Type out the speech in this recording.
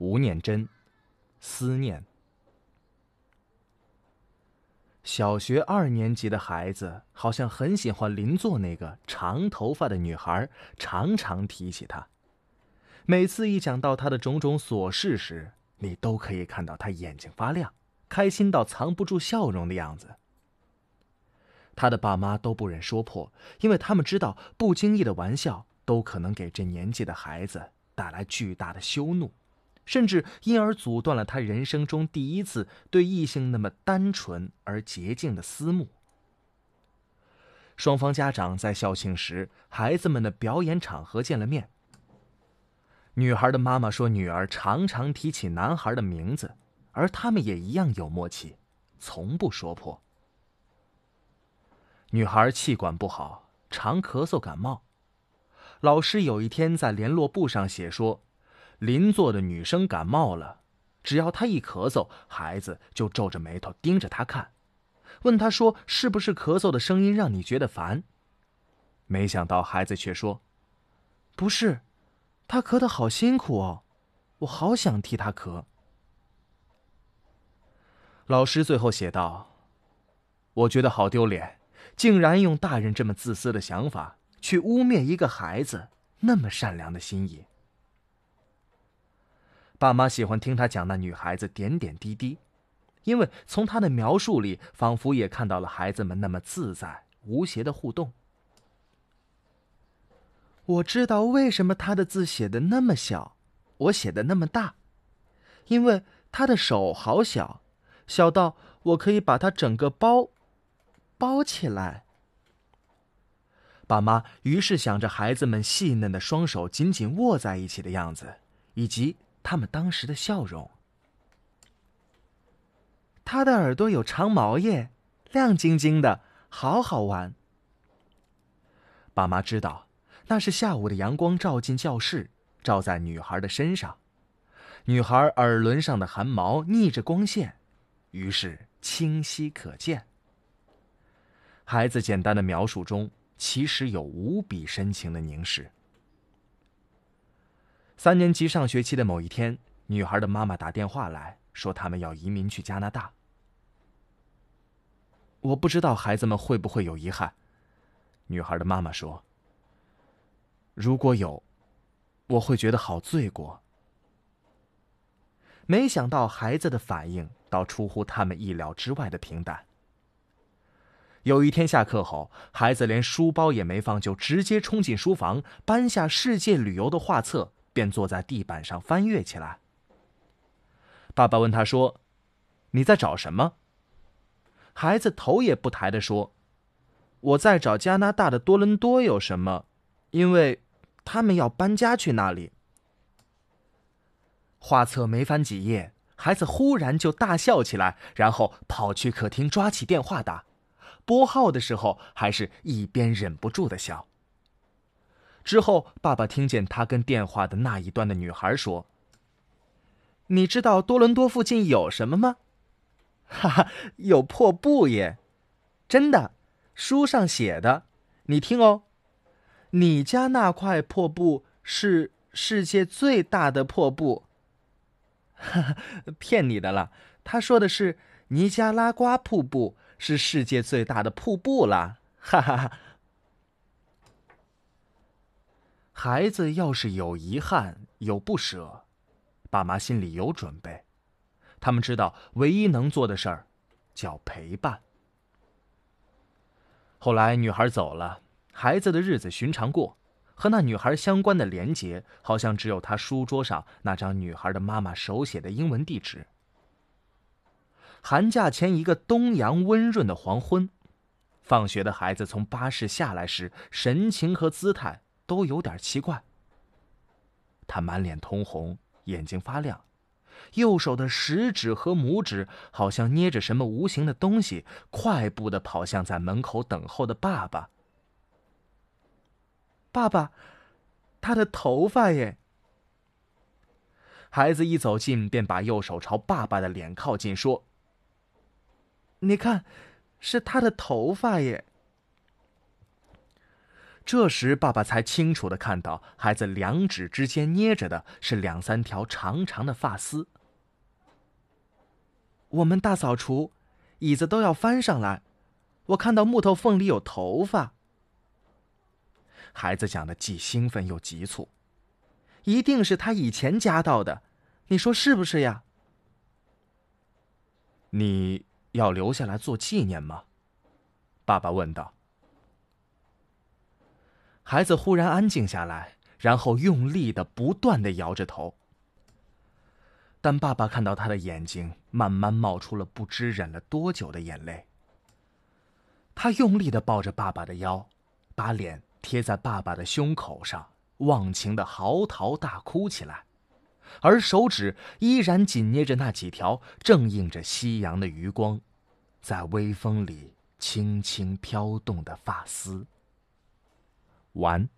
吴念真，思念。小学二年级的孩子好像很喜欢邻座那个长头发的女孩，常常提起她。每次一讲到她的种种琐事时，你都可以看到她眼睛发亮，开心到藏不住笑容的样子。他的爸妈都不忍说破，因为他们知道不经意的玩笑都可能给这年纪的孩子带来巨大的羞怒。甚至因而阻断了他人生中第一次对异性那么单纯而洁净的思慕。双方家长在校庆时，孩子们的表演场合见了面。女孩的妈妈说，女儿常常提起男孩的名字，而他们也一样有默契，从不说破。女孩气管不好，常咳嗽感冒。老师有一天在联络簿上写说。邻座的女生感冒了，只要她一咳嗽，孩子就皱着眉头盯着她看，问她说：“是不是咳嗽的声音让你觉得烦？”没想到孩子却说：“不是，他咳得好辛苦哦，我好想替他咳。”老师最后写道：“我觉得好丢脸，竟然用大人这么自私的想法去污蔑一个孩子那么善良的心意。”爸妈喜欢听他讲那女孩子点点滴滴，因为从他的描述里，仿佛也看到了孩子们那么自在无邪的互动。我知道为什么他的字写的那么小，我写的那么大，因为他的手好小，小到我可以把他整个包包起来。爸妈于是想着孩子们细嫩的双手紧紧握在一起的样子，以及。他们当时的笑容。他的耳朵有长毛耶，亮晶晶的，好好玩。爸妈知道，那是下午的阳光照进教室，照在女孩的身上，女孩耳轮上的汗毛逆着光线，于是清晰可见。孩子简单的描述中，其实有无比深情的凝视。三年级上学期的某一天，女孩的妈妈打电话来说，他们要移民去加拿大。我不知道孩子们会不会有遗憾。女孩的妈妈说：“如果有，我会觉得好罪过。”没想到孩子的反应倒出乎他们意料之外的平淡。有一天下课后，孩子连书包也没放，就直接冲进书房，搬下世界旅游的画册。便坐在地板上翻阅起来。爸爸问他说：“你在找什么？”孩子头也不抬的说：“我在找加拿大的多伦多有什么，因为他们要搬家去那里。”画册没翻几页，孩子忽然就大笑起来，然后跑去客厅抓起电话打，拨号的时候还是一边忍不住的笑。之后，爸爸听见他跟电话的那一端的女孩说：“你知道多伦多附近有什么吗？”“哈哈，有破布耶！”“真的，书上写的。”“你听哦，你家那块破布是世界最大的破布。”“哈哈，骗你的了。他说的是尼加拉瓜瀑布是世界最大的瀑布啦。”“哈哈哈。”孩子要是有遗憾、有不舍，爸妈心里有准备。他们知道，唯一能做的事儿，叫陪伴。后来，女孩走了，孩子的日子寻常过，和那女孩相关的连结，好像只有他书桌上那张女孩的妈妈手写的英文地址。寒假前一个东阳温润的黄昏，放学的孩子从巴士下来时，神情和姿态。都有点奇怪。他满脸通红，眼睛发亮，右手的食指和拇指好像捏着什么无形的东西，快步的跑向在门口等候的爸爸。爸爸，他的头发耶！孩子一走近，便把右手朝爸爸的脸靠近，说：“你看，是他的头发耶。”这时，爸爸才清楚的看到，孩子两指之间捏着的是两三条长长的发丝。我们大扫除，椅子都要翻上来，我看到木头缝里有头发。孩子讲的既兴奋又急促，一定是他以前夹到的，你说是不是呀？你要留下来做纪念吗？爸爸问道。孩子忽然安静下来，然后用力的、不断的摇着头。但爸爸看到他的眼睛慢慢冒出了不知忍了多久的眼泪。他用力的抱着爸爸的腰，把脸贴在爸爸的胸口上，忘情的嚎啕大哭起来，而手指依然紧捏着那几条正映着夕阳的余光，在微风里轻轻飘动的发丝。玩。